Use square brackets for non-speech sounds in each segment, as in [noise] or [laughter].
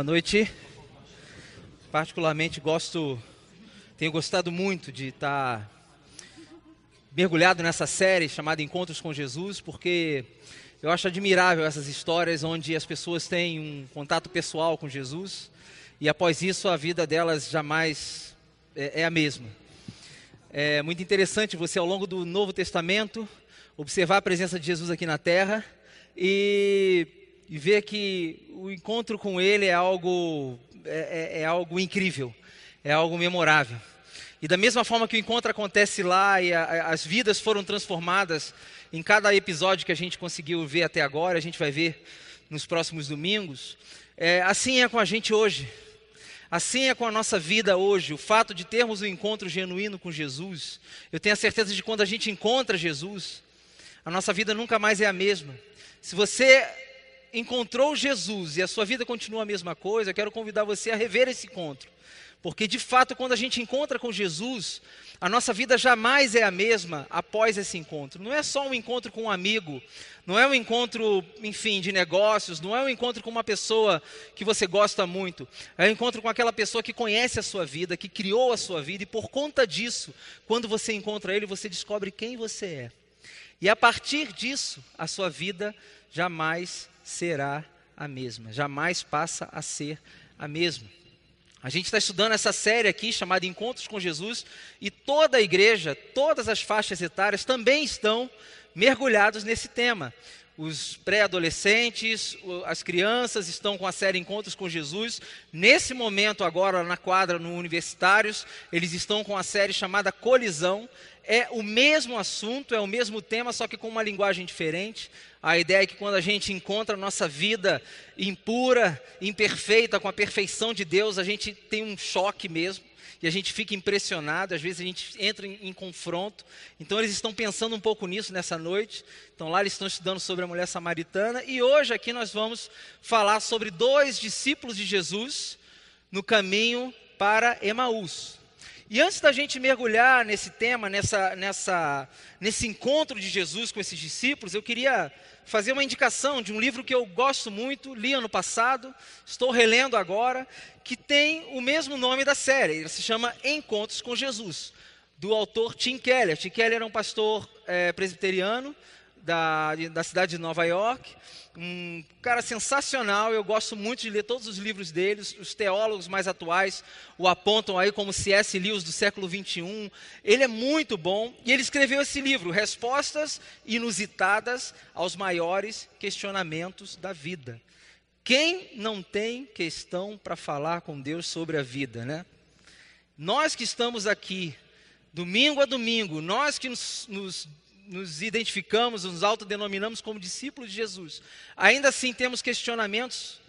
Boa noite. Particularmente gosto, tenho gostado muito de estar mergulhado nessa série chamada Encontros com Jesus, porque eu acho admirável essas histórias onde as pessoas têm um contato pessoal com Jesus e após isso a vida delas jamais é, é a mesma. É muito interessante você ao longo do Novo Testamento observar a presença de Jesus aqui na Terra e, e ver que o encontro com Ele é algo, é, é, é algo incrível, é algo memorável. E da mesma forma que o encontro acontece lá e a, a, as vidas foram transformadas em cada episódio que a gente conseguiu ver até agora, a gente vai ver nos próximos domingos, é, assim é com a gente hoje. Assim é com a nossa vida hoje, o fato de termos um encontro genuíno com Jesus. Eu tenho a certeza de que quando a gente encontra Jesus, a nossa vida nunca mais é a mesma. Se você encontrou Jesus e a sua vida continua a mesma coisa, eu quero convidar você a rever esse encontro. Porque de fato, quando a gente encontra com Jesus, a nossa vida jamais é a mesma após esse encontro. Não é só um encontro com um amigo, não é um encontro, enfim, de negócios, não é um encontro com uma pessoa que você gosta muito. É um encontro com aquela pessoa que conhece a sua vida, que criou a sua vida e por conta disso, quando você encontra ele, você descobre quem você é. E a partir disso, a sua vida jamais será a mesma, jamais passa a ser a mesma. A gente está estudando essa série aqui chamada Encontros com Jesus e toda a igreja, todas as faixas etárias também estão mergulhados nesse tema. Os pré-adolescentes, as crianças estão com a série Encontros com Jesus. Nesse momento, agora na quadra no Universitários, eles estão com a série chamada Colisão. É o mesmo assunto, é o mesmo tema, só que com uma linguagem diferente. A ideia é que quando a gente encontra a nossa vida impura, imperfeita, com a perfeição de Deus, a gente tem um choque mesmo. E a gente fica impressionado, às vezes a gente entra em, em confronto. Então eles estão pensando um pouco nisso nessa noite. Então lá eles estão estudando sobre a mulher samaritana. E hoje aqui nós vamos falar sobre dois discípulos de Jesus no caminho para Emaús. E antes da gente mergulhar nesse tema, nessa, nessa, nesse encontro de Jesus com esses discípulos, eu queria fazer uma indicação de um livro que eu gosto muito, li ano passado, estou relendo agora, que tem o mesmo nome da série, ele se chama Encontros com Jesus, do autor Tim Keller. Tim Keller era um pastor é, presbiteriano da, da cidade de Nova York, um cara sensacional, eu gosto muito de ler todos os livros deles, os teólogos mais atuais o apontam aí como C.S. Lewis do século 21. Ele é muito bom e ele escreveu esse livro, Respostas Inusitadas aos Maiores Questionamentos da Vida. Quem não tem questão para falar com Deus sobre a vida, né? Nós que estamos aqui, domingo a domingo, nós que nos, nos nos identificamos, nos autodenominamos como discípulos de Jesus, ainda assim temos questionamentos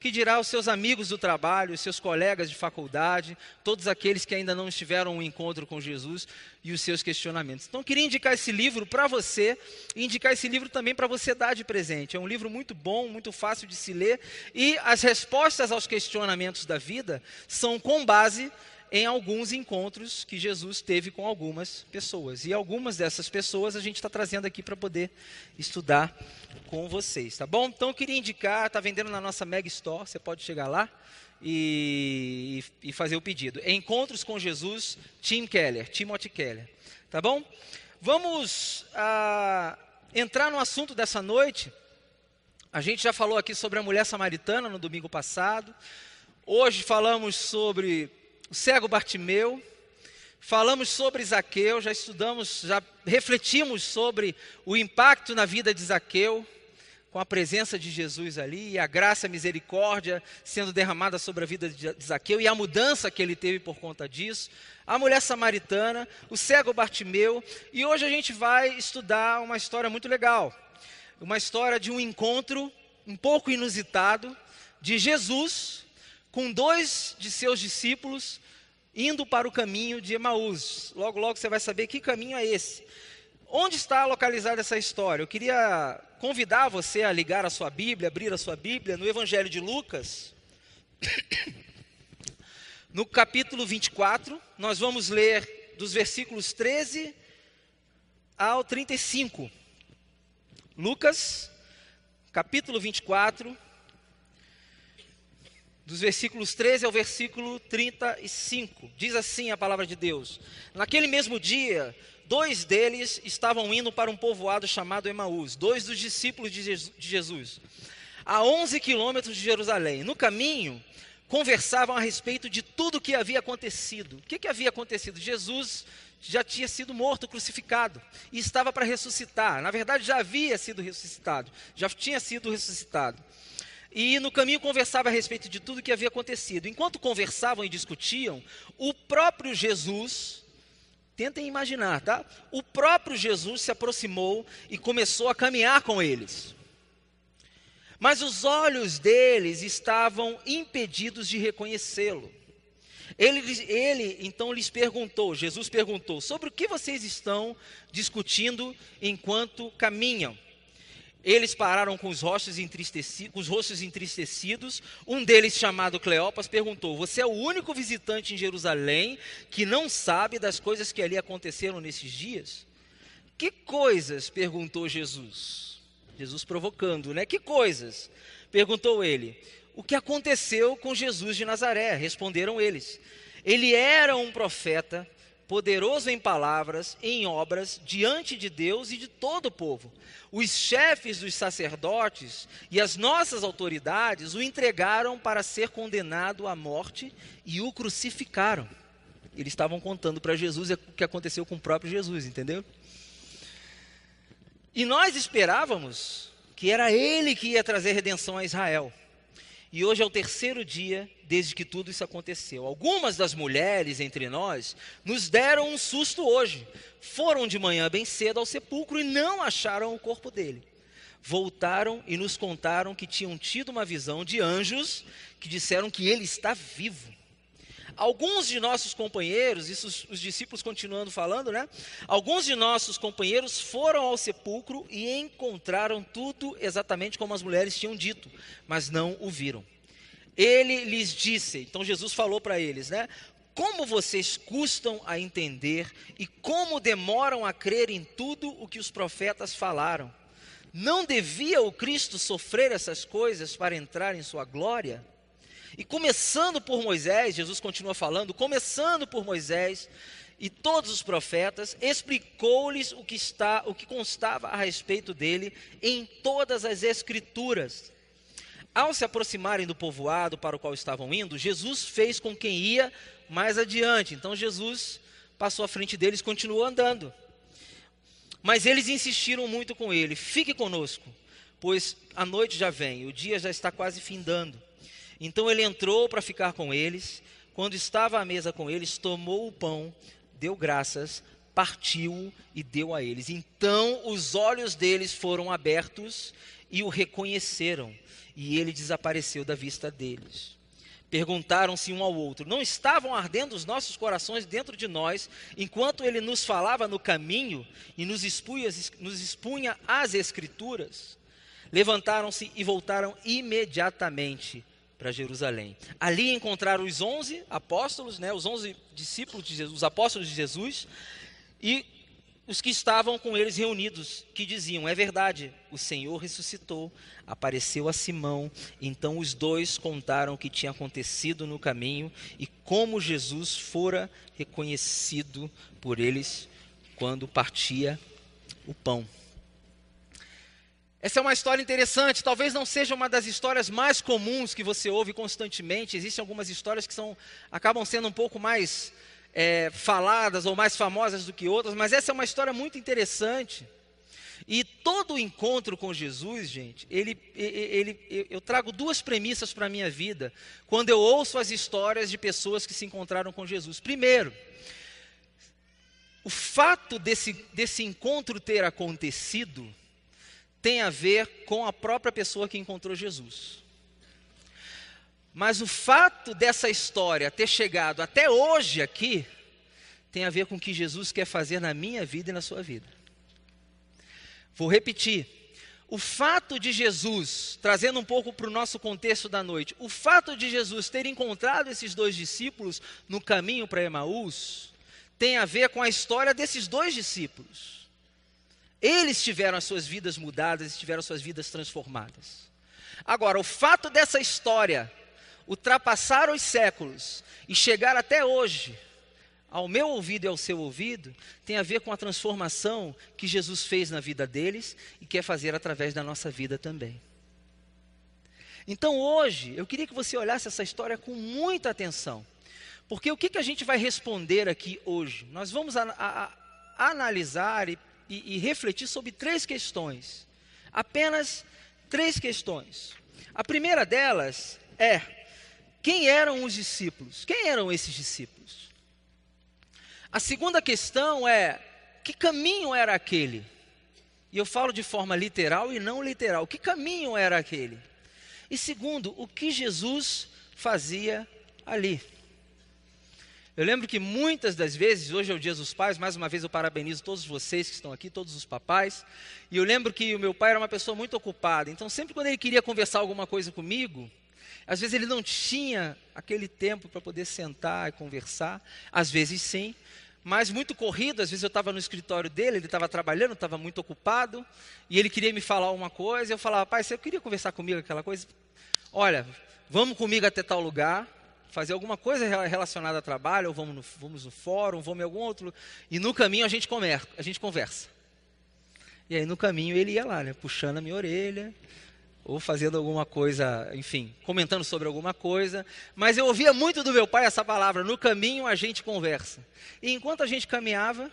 que dirá os seus amigos do trabalho, os seus colegas de faculdade, todos aqueles que ainda não estiveram um encontro com Jesus e os seus questionamentos. Então, queria indicar esse livro para você e indicar esse livro também para você dar de presente. É um livro muito bom, muito fácil de se ler e as respostas aos questionamentos da vida são com base em alguns encontros que Jesus teve com algumas pessoas. E algumas dessas pessoas a gente está trazendo aqui para poder estudar com vocês, tá bom? Então eu queria indicar, está vendendo na nossa Mega Store, você pode chegar lá e, e fazer o pedido. Encontros com Jesus, Tim Keller, Timothy Keller, tá bom? Vamos ah, entrar no assunto dessa noite. A gente já falou aqui sobre a mulher samaritana no domingo passado. Hoje falamos sobre o cego Bartimeu, falamos sobre Zaqueu, já estudamos, já refletimos sobre o impacto na vida de Zaqueu, com a presença de Jesus ali, e a graça a misericórdia sendo derramada sobre a vida de Zaqueu, e a mudança que ele teve por conta disso, a mulher samaritana, o cego Bartimeu, e hoje a gente vai estudar uma história muito legal, uma história de um encontro um pouco inusitado de Jesus com dois de seus discípulos indo para o caminho de Emaús. Logo, logo você vai saber que caminho é esse. Onde está localizada essa história? Eu queria convidar você a ligar a sua Bíblia, abrir a sua Bíblia no Evangelho de Lucas. [coughs] No capítulo 24, nós vamos ler dos versículos 13 ao 35. Lucas, capítulo 24, dos versículos 13 ao versículo 35. Diz assim a palavra de Deus: Naquele mesmo dia, dois deles estavam indo para um povoado chamado Emaús, dois dos discípulos de Jesus, a 11 quilômetros de Jerusalém. No caminho, conversavam a respeito de tudo o que havia acontecido. O que, que havia acontecido? Jesus já tinha sido morto, crucificado, e estava para ressuscitar. Na verdade, já havia sido ressuscitado, já tinha sido ressuscitado. E no caminho conversava a respeito de tudo que havia acontecido. Enquanto conversavam e discutiam, o próprio Jesus, tentem imaginar, tá? O próprio Jesus se aproximou e começou a caminhar com eles. Mas os olhos deles estavam impedidos de reconhecê-lo. Ele, ele então lhes perguntou, Jesus perguntou, sobre o que vocês estão discutindo enquanto caminham? Eles pararam com os, rostos entristecidos, com os rostos entristecidos. Um deles, chamado Cleopas, perguntou: Você é o único visitante em Jerusalém que não sabe das coisas que ali aconteceram nesses dias? Que coisas? perguntou Jesus. Jesus provocando, né? Que coisas? Perguntou ele. O que aconteceu com Jesus de Nazaré? Responderam eles. Ele era um profeta, poderoso em palavras, em obras, diante de Deus e de todo o povo. Os chefes dos sacerdotes e as nossas autoridades o entregaram para ser condenado à morte e o crucificaram. Eles estavam contando para Jesus o que aconteceu com o próprio Jesus, entendeu? E nós esperávamos que era ele que ia trazer redenção a Israel. E hoje é o terceiro dia desde que tudo isso aconteceu. Algumas das mulheres entre nós nos deram um susto hoje. Foram de manhã bem cedo ao sepulcro e não acharam o corpo dele. Voltaram e nos contaram que tinham tido uma visão de anjos que disseram que ele está vivo. Alguns de nossos companheiros, isso os, os discípulos continuando falando, né? Alguns de nossos companheiros foram ao sepulcro e encontraram tudo exatamente como as mulheres tinham dito, mas não o viram. Ele lhes disse, então Jesus falou para eles, né? Como vocês custam a entender e como demoram a crer em tudo o que os profetas falaram. Não devia o Cristo sofrer essas coisas para entrar em sua glória? E começando por Moisés, Jesus continua falando, começando por Moisés e todos os profetas, explicou-lhes o que está, o que constava a respeito dele em todas as escrituras. Ao se aproximarem do povoado para o qual estavam indo, Jesus fez com quem ia mais adiante. Então Jesus passou à frente deles, continuou andando. Mas eles insistiram muito com ele: "Fique conosco, pois a noite já vem, o dia já está quase findando." Então ele entrou para ficar com eles. Quando estava à mesa com eles, tomou o pão, deu graças, partiu e deu a eles. Então os olhos deles foram abertos e o reconheceram, e ele desapareceu da vista deles. Perguntaram-se um ao outro: Não estavam ardendo os nossos corações dentro de nós, enquanto ele nos falava no caminho e nos expunha, nos expunha as Escrituras? Levantaram-se e voltaram imediatamente para Jerusalém. Ali encontraram os onze apóstolos, né, os onze discípulos de Jesus, os apóstolos de Jesus, e os que estavam com eles reunidos, que diziam: É verdade, o Senhor ressuscitou, apareceu a Simão. Então os dois contaram o que tinha acontecido no caminho e como Jesus fora reconhecido por eles quando partia o pão. Essa é uma história interessante, talvez não seja uma das histórias mais comuns que você ouve constantemente. Existem algumas histórias que são, acabam sendo um pouco mais é, faladas ou mais famosas do que outras, mas essa é uma história muito interessante. E todo o encontro com Jesus, gente, ele, ele, eu trago duas premissas para a minha vida quando eu ouço as histórias de pessoas que se encontraram com Jesus. Primeiro, o fato desse, desse encontro ter acontecido tem a ver com a própria pessoa que encontrou Jesus. Mas o fato dessa história ter chegado até hoje aqui tem a ver com o que Jesus quer fazer na minha vida e na sua vida. Vou repetir. O fato de Jesus, trazendo um pouco para o nosso contexto da noite, o fato de Jesus ter encontrado esses dois discípulos no caminho para Emaús, tem a ver com a história desses dois discípulos. Eles tiveram as suas vidas mudadas tiveram as suas vidas transformadas. Agora, o fato dessa história, ultrapassar os séculos e chegar até hoje, ao meu ouvido e ao seu ouvido, tem a ver com a transformação que Jesus fez na vida deles e quer fazer através da nossa vida também. Então hoje, eu queria que você olhasse essa história com muita atenção. Porque o que, que a gente vai responder aqui hoje? Nós vamos a, a, a analisar e, e, e refletir sobre três questões. Apenas três questões. A primeira delas é: quem eram os discípulos? Quem eram esses discípulos? A segunda questão é: que caminho era aquele? E eu falo de forma literal e não literal. Que caminho era aquele? E segundo, o que Jesus fazia ali? Eu lembro que muitas das vezes, hoje é o Dia dos Pais, mais uma vez eu parabenizo todos vocês que estão aqui, todos os papais. E eu lembro que o meu pai era uma pessoa muito ocupada, então sempre quando ele queria conversar alguma coisa comigo, às vezes ele não tinha aquele tempo para poder sentar e conversar, às vezes sim, mas muito corrido, às vezes eu estava no escritório dele, ele estava trabalhando, estava muito ocupado, e ele queria me falar uma coisa, eu falava, pai, você queria conversar comigo aquela coisa? Olha, vamos comigo até tal lugar, fazer alguma coisa relacionada a trabalho, ou vamos no, vamos no fórum, vamos em algum outro. E no caminho a gente, comer, a gente conversa. E aí no caminho ele ia lá, né, puxando a minha orelha, ou fazendo alguma coisa, enfim, comentando sobre alguma coisa. Mas eu ouvia muito do meu pai essa palavra: no caminho a gente conversa. E enquanto a gente caminhava,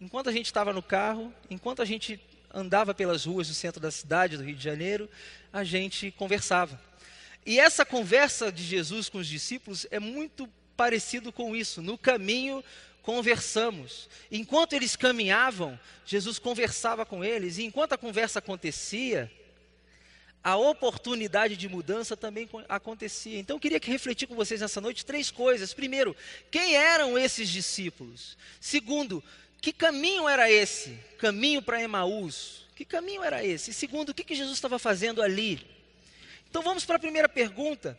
enquanto a gente estava no carro, enquanto a gente andava pelas ruas do centro da cidade do Rio de Janeiro, a gente conversava. E essa conversa de Jesus com os discípulos é muito parecido com isso. No caminho conversamos. Enquanto eles caminhavam, Jesus conversava com eles, e enquanto a conversa acontecia, a oportunidade de mudança também acontecia. Então eu queria que refletir com vocês nessa noite três coisas. Primeiro, quem eram esses discípulos? Segundo, que caminho era esse? Caminho para Emaús. Que caminho era esse? Segundo, o que, que Jesus estava fazendo ali? Então vamos para a primeira pergunta.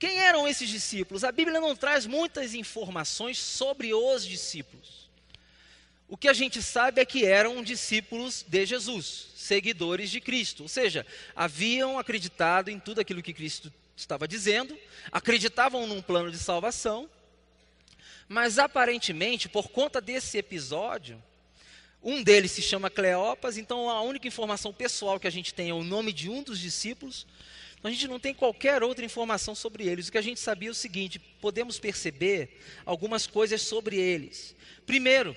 Quem eram esses discípulos? A Bíblia não traz muitas informações sobre os discípulos. O que a gente sabe é que eram discípulos de Jesus, seguidores de Cristo, ou seja, haviam acreditado em tudo aquilo que Cristo estava dizendo, acreditavam num plano de salvação, mas aparentemente, por conta desse episódio, um deles se chama Cleopas, então a única informação pessoal que a gente tem é o nome de um dos discípulos, a gente não tem qualquer outra informação sobre eles. O que a gente sabia é o seguinte: podemos perceber algumas coisas sobre eles. Primeiro,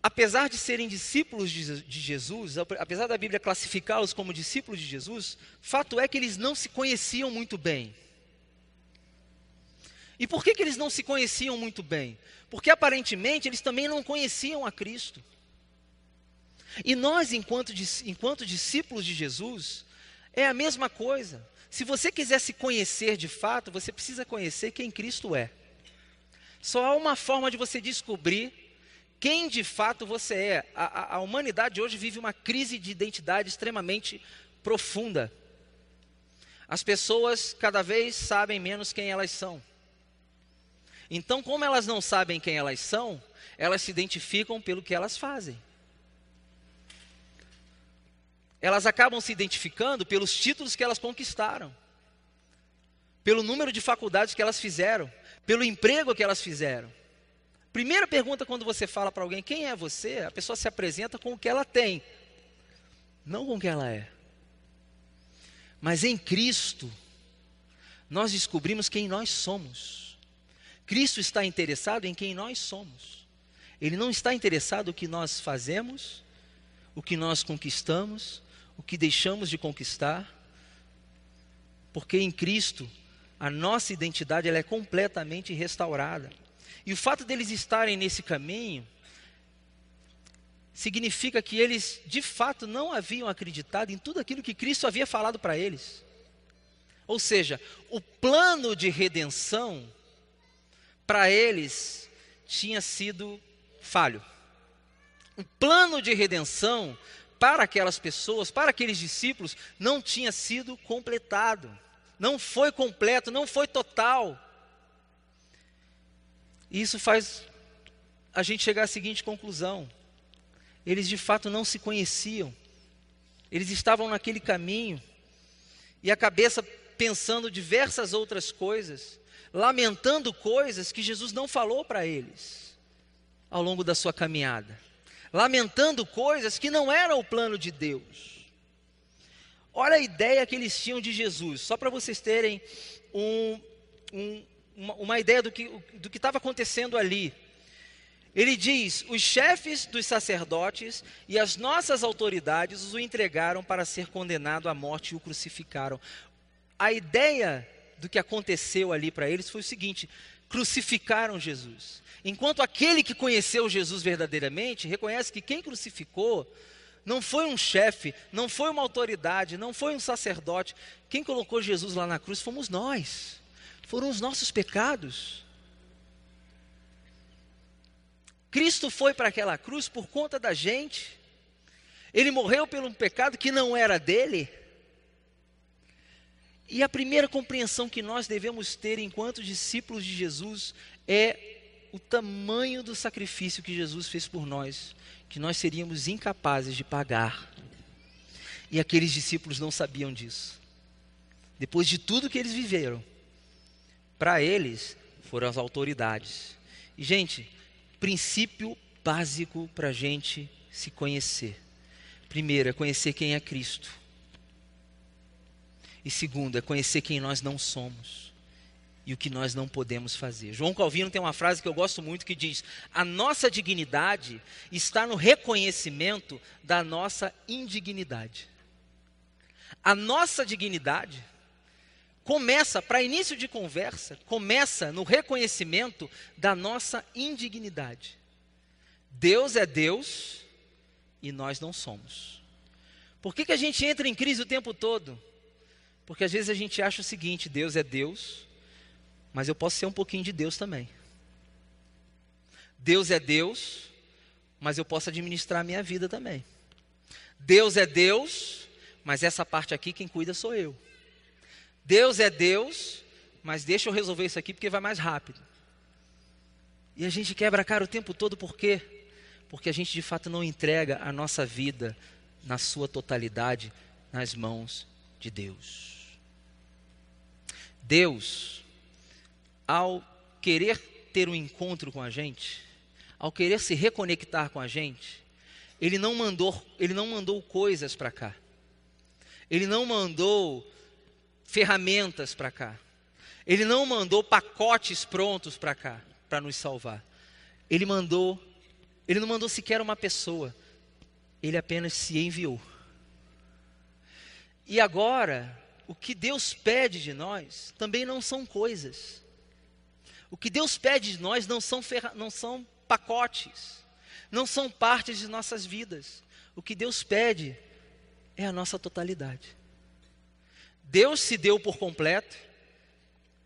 apesar de serem discípulos de, Jesus, apesar da Bíblia classificá-los como discípulos de Jesus, fato é que eles não se conheciam muito bem. E por que, que eles não se conheciam muito bem? Porque aparentemente eles também não conheciam a Cristo. E nós, enquanto, enquanto discípulos de Jesus, é a mesma coisa. Se você quiser se conhecer de fato, você precisa conhecer quem Cristo é. Só há uma forma de você descobrir quem de fato você é. A, a, a humanidade hoje vive uma crise de identidade extremamente profunda. As pessoas cada vez sabem menos quem elas são. Então, como elas não sabem quem elas são, elas se identificam pelo que elas fazem elas acabam se identificando pelos títulos que elas conquistaram, pelo número de faculdades que elas fizeram, pelo emprego que elas fizeram. Primeira pergunta quando você fala para alguém quem é você, a pessoa se apresenta com o que ela tem, não com o que ela é. Mas em Cristo, nós descobrimos quem nós somos. Cristo está interessado em quem nós somos. Ele não está interessado no que nós fazemos, o que nós conquistamos, o que deixamos de conquistar, porque em Cristo a nossa identidade ela é completamente restaurada. E o fato deles estarem nesse caminho significa que eles de fato não haviam acreditado em tudo aquilo que Cristo havia falado para eles. Ou seja, o plano de redenção para eles tinha sido falho. O plano de redenção para aquelas pessoas, para aqueles discípulos, não tinha sido completado. Não foi completo, não foi total. E isso faz a gente chegar à seguinte conclusão: eles de fato não se conheciam, eles estavam naquele caminho, e a cabeça pensando diversas outras coisas, lamentando coisas que Jesus não falou para eles ao longo da sua caminhada, lamentando coisas que não eram o plano de Deus. Olha a ideia que eles tinham de Jesus, só para vocês terem um, um, uma, uma, ideia do que do estava acontecendo ali. Ele diz: os chefes dos sacerdotes e as nossas autoridades o entregaram para ser condenado à morte e o crucificaram. A ideia do que aconteceu ali para eles foi o seguinte: crucificaram Jesus. Enquanto aquele que conheceu Jesus verdadeiramente reconhece que quem crucificou não foi um chefe, não foi uma autoridade, não foi um sacerdote. Quem colocou Jesus lá na cruz fomos nós. Foram os nossos pecados. Cristo foi para aquela cruz por conta da gente. Ele morreu pelo pecado que não era dele. E a primeira compreensão que nós devemos ter enquanto discípulos de Jesus é o tamanho do sacrifício que Jesus fez por nós, que nós seríamos incapazes de pagar. E aqueles discípulos não sabiam disso. Depois de tudo que eles viveram, para eles foram as autoridades. E, gente, princípio básico para a gente se conhecer. Primeiro, é conhecer quem é Cristo. E segundo, é conhecer quem nós não somos e o que nós não podemos fazer. João Calvino tem uma frase que eu gosto muito que diz: A nossa dignidade está no reconhecimento da nossa indignidade. A nossa dignidade começa, para início de conversa, começa no reconhecimento da nossa indignidade. Deus é Deus e nós não somos. Por que, que a gente entra em crise o tempo todo? Porque às vezes a gente acha o seguinte: Deus é Deus, mas eu posso ser um pouquinho de Deus também. Deus é Deus, mas eu posso administrar a minha vida também. Deus é Deus, mas essa parte aqui quem cuida sou eu. Deus é Deus, mas deixa eu resolver isso aqui porque vai mais rápido. E a gente quebra a cara o tempo todo por quê? Porque a gente de fato não entrega a nossa vida na sua totalidade nas mãos de Deus. Deus, ao querer ter um encontro com a gente, ao querer se reconectar com a gente, ele não mandou, ele não mandou coisas para cá. Ele não mandou ferramentas para cá. Ele não mandou pacotes prontos para cá, para nos salvar. Ele mandou, ele não mandou sequer uma pessoa. Ele apenas se enviou. E agora, o que Deus pede de nós também não são coisas. O que Deus pede de nós não são, ferra, não são pacotes, não são partes de nossas vidas. O que Deus pede é a nossa totalidade. Deus se deu por completo,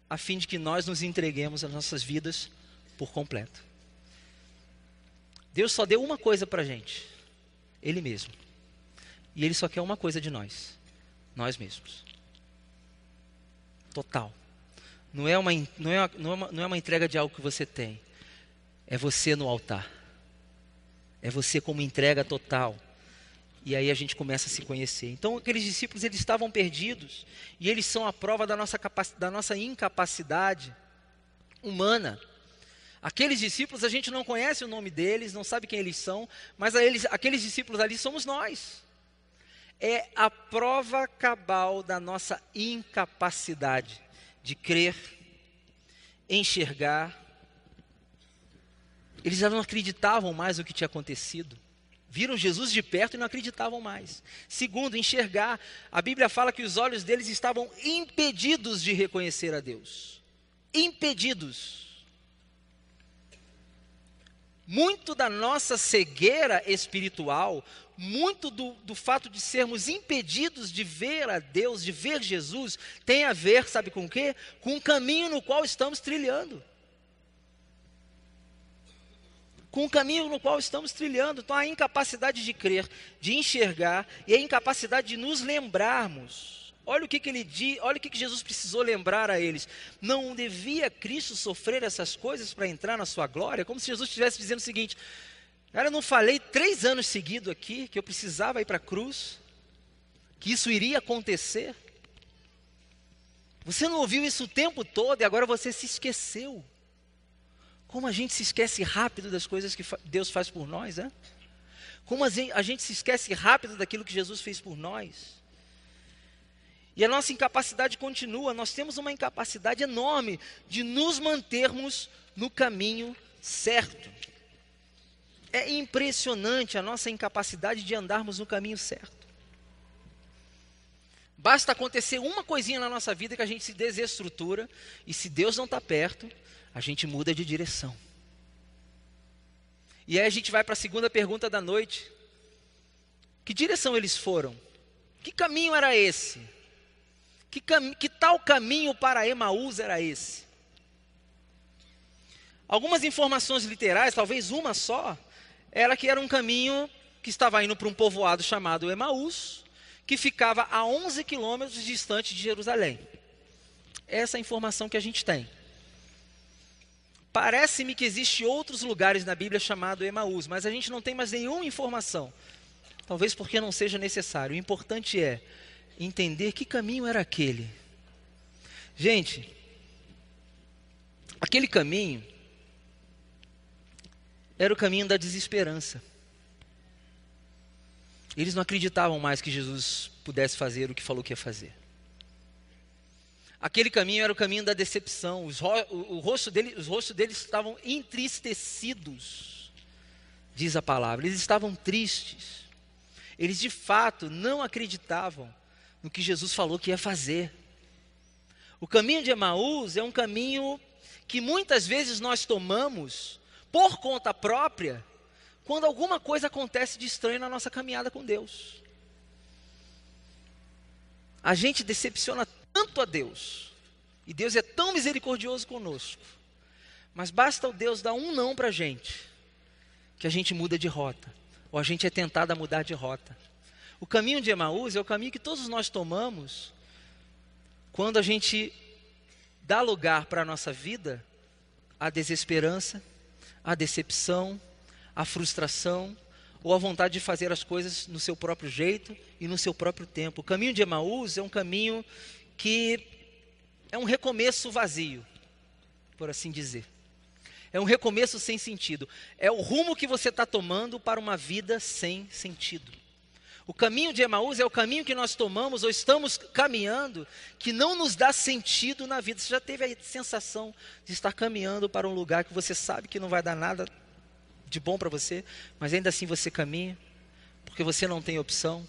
a fim de que nós nos entreguemos as nossas vidas por completo. Deus só deu uma coisa para a gente, Ele mesmo. E Ele só quer uma coisa de nós, nós mesmos. Total. Não é uma, não é, não é uma, não é uma entrega de algo que você tem, é você no altar. É você como entrega total e aí a gente começa a se conhecer. Então, aqueles discípulos, eles estavam perdidos. E eles são a prova da nossa, da nossa incapacidade humana. Aqueles discípulos, a gente não conhece o nome deles, não sabe quem eles são, mas eles, aqueles discípulos ali somos nós. É a prova cabal da nossa incapacidade de crer, enxergar. Eles já não acreditavam mais no que tinha acontecido. Viram Jesus de perto e não acreditavam mais. Segundo, enxergar. A Bíblia fala que os olhos deles estavam impedidos de reconhecer a Deus. Impedidos. Muito da nossa cegueira espiritual, muito do, do fato de sermos impedidos de ver a Deus, de ver Jesus, tem a ver, sabe com o quê? Com o caminho no qual estamos trilhando com o caminho no qual estamos trilhando. Então, a incapacidade de crer, de enxergar e a incapacidade de nos lembrarmos. Olha o que, que ele diz, olha o que, que Jesus precisou lembrar a eles. Não devia Cristo sofrer essas coisas para entrar na sua glória? Como se Jesus estivesse dizendo o seguinte: Cara, eu não falei três anos seguidos aqui que eu precisava ir para a cruz, que isso iria acontecer. Você não ouviu isso o tempo todo e agora você se esqueceu. Como a gente se esquece rápido das coisas que Deus faz por nós, é? Como a gente se esquece rápido daquilo que Jesus fez por nós. E a nossa incapacidade continua, nós temos uma incapacidade enorme de nos mantermos no caminho certo. É impressionante a nossa incapacidade de andarmos no caminho certo. Basta acontecer uma coisinha na nossa vida que a gente se desestrutura, e se Deus não está perto, a gente muda de direção. E aí a gente vai para a segunda pergunta da noite: que direção eles foram? Que caminho era esse? Que, cam que tal caminho para Emaús era esse? Algumas informações literais, talvez uma só, era que era um caminho que estava indo para um povoado chamado Emaús, que ficava a 11 quilômetros distante de Jerusalém. Essa é a informação que a gente tem. Parece-me que existem outros lugares na Bíblia chamado Emaús, mas a gente não tem mais nenhuma informação. Talvez porque não seja necessário. O importante é entender que caminho era aquele. Gente, aquele caminho era o caminho da desesperança. Eles não acreditavam mais que Jesus pudesse fazer o que falou que ia fazer. Aquele caminho era o caminho da decepção. Os, o, o rosto dele, os rostos deles estavam entristecidos, diz a palavra. Eles estavam tristes. Eles de fato não acreditavam no que Jesus falou que ia fazer. O caminho de Emaús é um caminho que muitas vezes nós tomamos por conta própria quando alguma coisa acontece de estranho na nossa caminhada com Deus. A gente decepciona tanto a Deus, e Deus é tão misericordioso conosco, mas basta o Deus dar um não para a gente, que a gente muda de rota, ou a gente é tentado a mudar de rota. O caminho de Emaús é o caminho que todos nós tomamos quando a gente dá lugar para a nossa vida a desesperança, a decepção, a frustração ou a vontade de fazer as coisas no seu próprio jeito e no seu próprio tempo. O caminho de Emaús é um caminho que é um recomeço vazio, por assim dizer. É um recomeço sem sentido. É o rumo que você está tomando para uma vida sem sentido. O caminho de Emaús é o caminho que nós tomamos ou estamos caminhando que não nos dá sentido na vida. Você já teve a sensação de estar caminhando para um lugar que você sabe que não vai dar nada de bom para você, mas ainda assim você caminha, porque você não tem opção.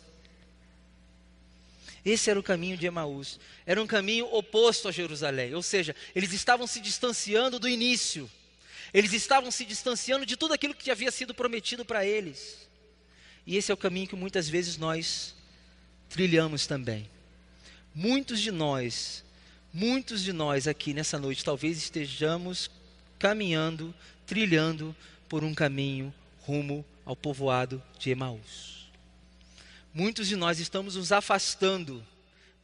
Esse era o caminho de Emaús. Era um caminho oposto a Jerusalém, ou seja, eles estavam se distanciando do início. Eles estavam se distanciando de tudo aquilo que havia sido prometido para eles. E esse é o caminho que muitas vezes nós trilhamos também. Muitos de nós, muitos de nós aqui nessa noite, talvez estejamos caminhando, trilhando por um caminho rumo ao povoado de Emaús. Muitos de nós estamos nos afastando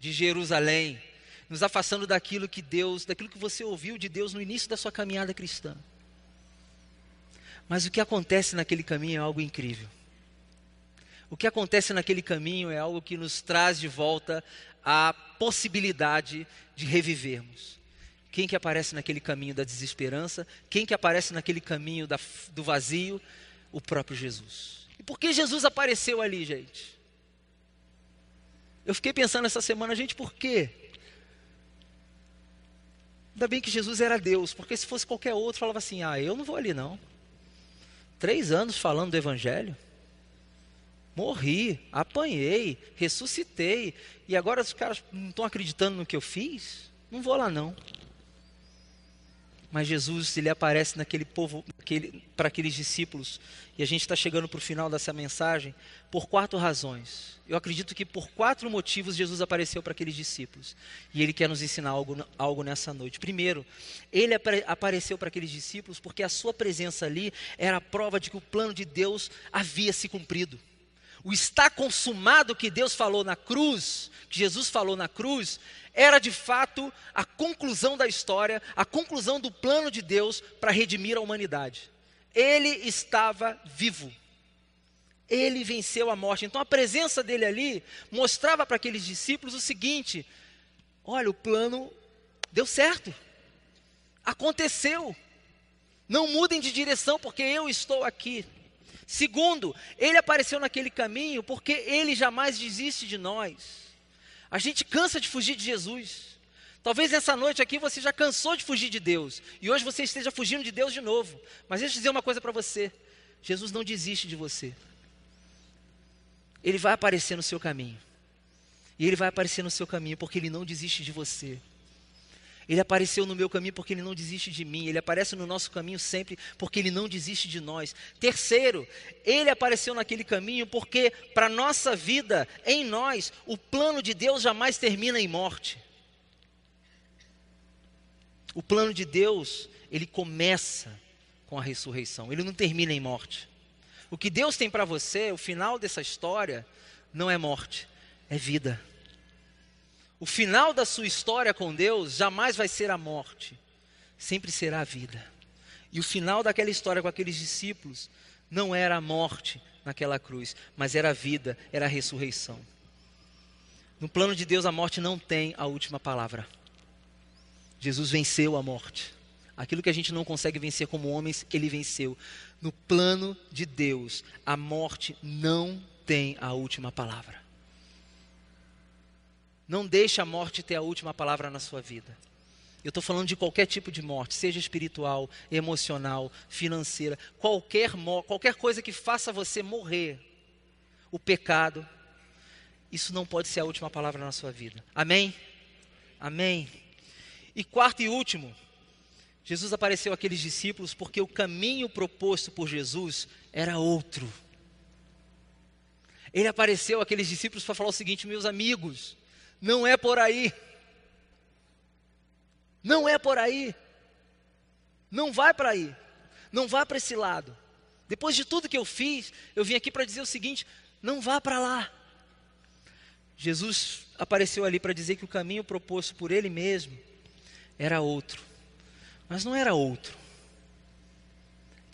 de Jerusalém, nos afastando daquilo que Deus, daquilo que você ouviu de Deus no início da sua caminhada cristã. Mas o que acontece naquele caminho é algo incrível. O que acontece naquele caminho é algo que nos traz de volta a possibilidade de revivermos. Quem que aparece naquele caminho da desesperança? Quem que aparece naquele caminho da, do vazio? O próprio Jesus. E por que Jesus apareceu ali, gente? Eu fiquei pensando essa semana, gente, por quê? Ainda bem que Jesus era Deus, porque se fosse qualquer outro, falava assim: ah, eu não vou ali não. Três anos falando do Evangelho. Morri, apanhei, ressuscitei, e agora os caras não estão acreditando no que eu fiz? Não vou lá não. Mas Jesus, ele aparece naquele povo, naquele, para aqueles discípulos, e a gente está chegando para o final dessa mensagem, por quatro razões. Eu acredito que por quatro motivos Jesus apareceu para aqueles discípulos. E ele quer nos ensinar algo, algo nessa noite. Primeiro, ele apareceu para aqueles discípulos porque a sua presença ali era a prova de que o plano de Deus havia se cumprido. O está consumado que Deus falou na cruz, que Jesus falou na cruz, era de fato a conclusão da história, a conclusão do plano de Deus para redimir a humanidade. Ele estava vivo. Ele venceu a morte. Então a presença dele ali mostrava para aqueles discípulos o seguinte: olha, o plano Deu certo. Aconteceu. Não mudem de direção, porque eu estou aqui. Segundo, ele apareceu naquele caminho porque ele jamais desiste de nós. A gente cansa de fugir de Jesus. Talvez nessa noite aqui você já cansou de fugir de Deus e hoje você esteja fugindo de Deus de novo. Mas deixa eu dizer uma coisa para você: Jesus não desiste de você. Ele vai aparecer no seu caminho. E ele vai aparecer no seu caminho porque ele não desiste de você. Ele apareceu no meu caminho porque ele não desiste de mim. Ele aparece no nosso caminho sempre porque ele não desiste de nós. Terceiro, ele apareceu naquele caminho porque, para nossa vida, em nós, o plano de Deus jamais termina em morte. O plano de Deus, ele começa com a ressurreição, ele não termina em morte. O que Deus tem para você, o final dessa história, não é morte, é vida. O final da sua história com Deus jamais vai ser a morte, sempre será a vida. E o final daquela história com aqueles discípulos não era a morte naquela cruz, mas era a vida, era a ressurreição. No plano de Deus, a morte não tem a última palavra. Jesus venceu a morte. Aquilo que a gente não consegue vencer como homens, ele venceu. No plano de Deus, a morte não tem a última palavra. Não deixe a morte ter a última palavra na sua vida. Eu estou falando de qualquer tipo de morte, seja espiritual, emocional, financeira, qualquer, qualquer coisa que faça você morrer. O pecado, isso não pode ser a última palavra na sua vida. Amém? Amém. E quarto e último, Jesus apareceu àqueles discípulos porque o caminho proposto por Jesus era outro. Ele apareceu àqueles discípulos para falar o seguinte: meus amigos, não é por aí. Não é por aí. Não vai para aí. Não vá para esse lado. Depois de tudo que eu fiz, eu vim aqui para dizer o seguinte: não vá para lá. Jesus apareceu ali para dizer que o caminho proposto por Ele mesmo era outro. Mas não era outro.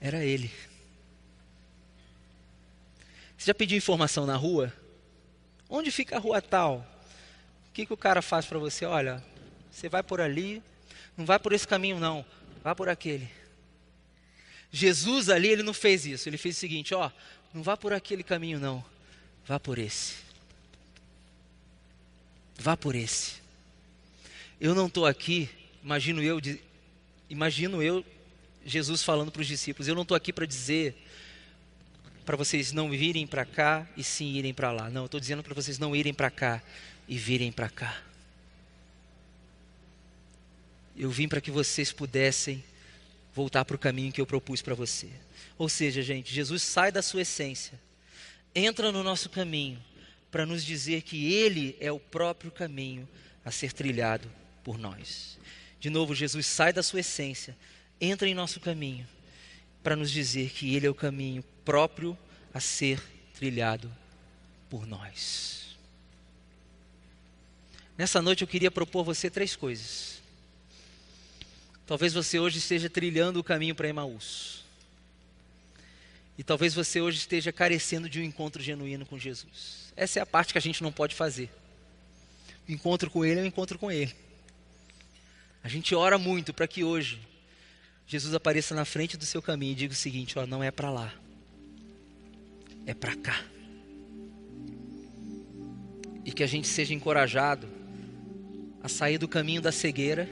Era ele. Você já pediu informação na rua? Onde fica a rua tal? O que, que o cara faz para você? Olha, você vai por ali, não vai por esse caminho não, vá por aquele. Jesus ali, ele não fez isso. Ele fez o seguinte, ó, não vá por aquele caminho não, vá por esse. Vá por esse. Eu não estou aqui imagino eu, imagino eu, Jesus falando para os discípulos: Eu não estou aqui para dizer para vocês não virem para cá e sim irem para lá. Não, eu estou dizendo para vocês não irem para cá e virem para cá. Eu vim para que vocês pudessem voltar para o caminho que eu propus para você. Ou seja, gente, Jesus sai da sua essência, entra no nosso caminho para nos dizer que Ele é o próprio caminho a ser trilhado por nós. De novo, Jesus sai da sua essência, entra em nosso caminho, para nos dizer que Ele é o caminho próprio a ser trilhado por nós. Nessa noite eu queria propor a você três coisas. Talvez você hoje esteja trilhando o caminho para Emaús. E talvez você hoje esteja carecendo de um encontro genuíno com Jesus. Essa é a parte que a gente não pode fazer. O encontro com Ele é o encontro com Ele. A gente ora muito para que hoje Jesus apareça na frente do seu caminho e diga o seguinte: ó, não é para lá, é para cá. E que a gente seja encorajado a sair do caminho da cegueira.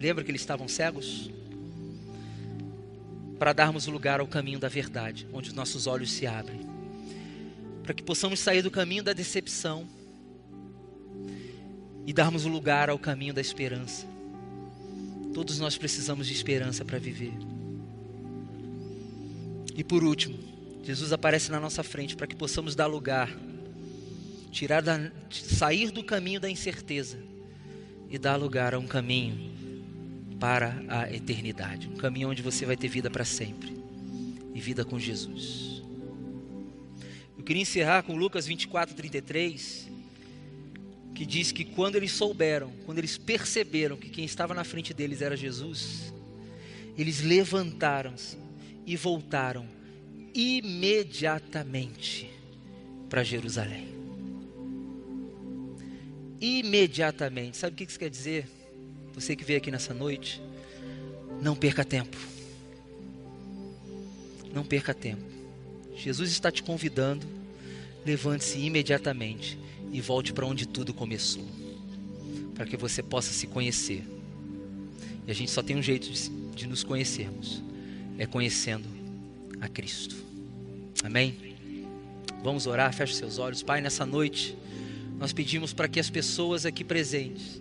Lembra que eles estavam cegos? Para darmos lugar ao caminho da verdade, onde os nossos olhos se abrem. Para que possamos sair do caminho da decepção e darmos lugar ao caminho da esperança. Todos nós precisamos de esperança para viver. E por último, Jesus aparece na nossa frente para que possamos dar lugar, tirar da, sair do caminho da incerteza e dar lugar a um caminho para a eternidade, um caminho onde você vai ter vida para sempre e vida com Jesus. Eu queria encerrar com Lucas 24, 33 que diz que quando eles souberam, quando eles perceberam que quem estava na frente deles era Jesus, eles levantaram-se e voltaram imediatamente para Jerusalém. Imediatamente. Sabe o que isso quer dizer? você que veio aqui nessa noite, não perca tempo. Não perca tempo. Jesus está te convidando. Levante-se imediatamente e volte para onde tudo começou, para que você possa se conhecer. E a gente só tem um jeito de, de nos conhecermos: é conhecendo a Cristo. Amém? Vamos orar, feche seus olhos. Pai, nessa noite, nós pedimos para que as pessoas aqui presentes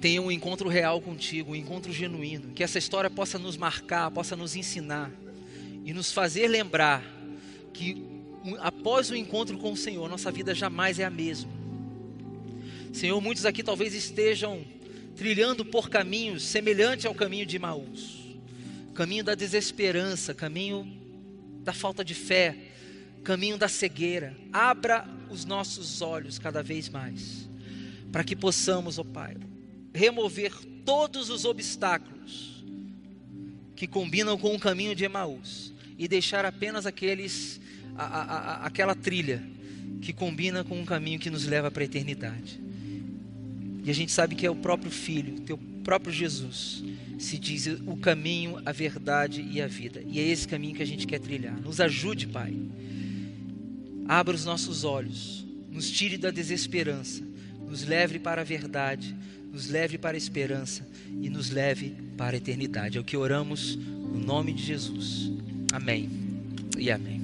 tenham um encontro real contigo, um encontro genuíno. Que essa história possa nos marcar, possa nos ensinar e nos fazer lembrar que após o encontro com o Senhor, nossa vida jamais é a mesma. Senhor, muitos aqui talvez estejam trilhando por caminhos semelhantes ao caminho de Maús caminho da desesperança, caminho da falta de fé, caminho da cegueira. Abra os nossos olhos cada vez mais, para que possamos, ó oh Pai, remover todos os obstáculos que combinam com o caminho de Emaús e deixar apenas aqueles, a, a, aquela trilha que combina com um caminho que nos leva para a eternidade. E a gente sabe que é o próprio Filho, teu próprio Jesus, se diz o caminho, a verdade e a vida. E é esse caminho que a gente quer trilhar. Nos ajude, Pai. Abra os nossos olhos, nos tire da desesperança, nos leve para a verdade nos leve para a esperança e nos leve para a eternidade. É o que oramos no nome de Jesus. Amém e amém.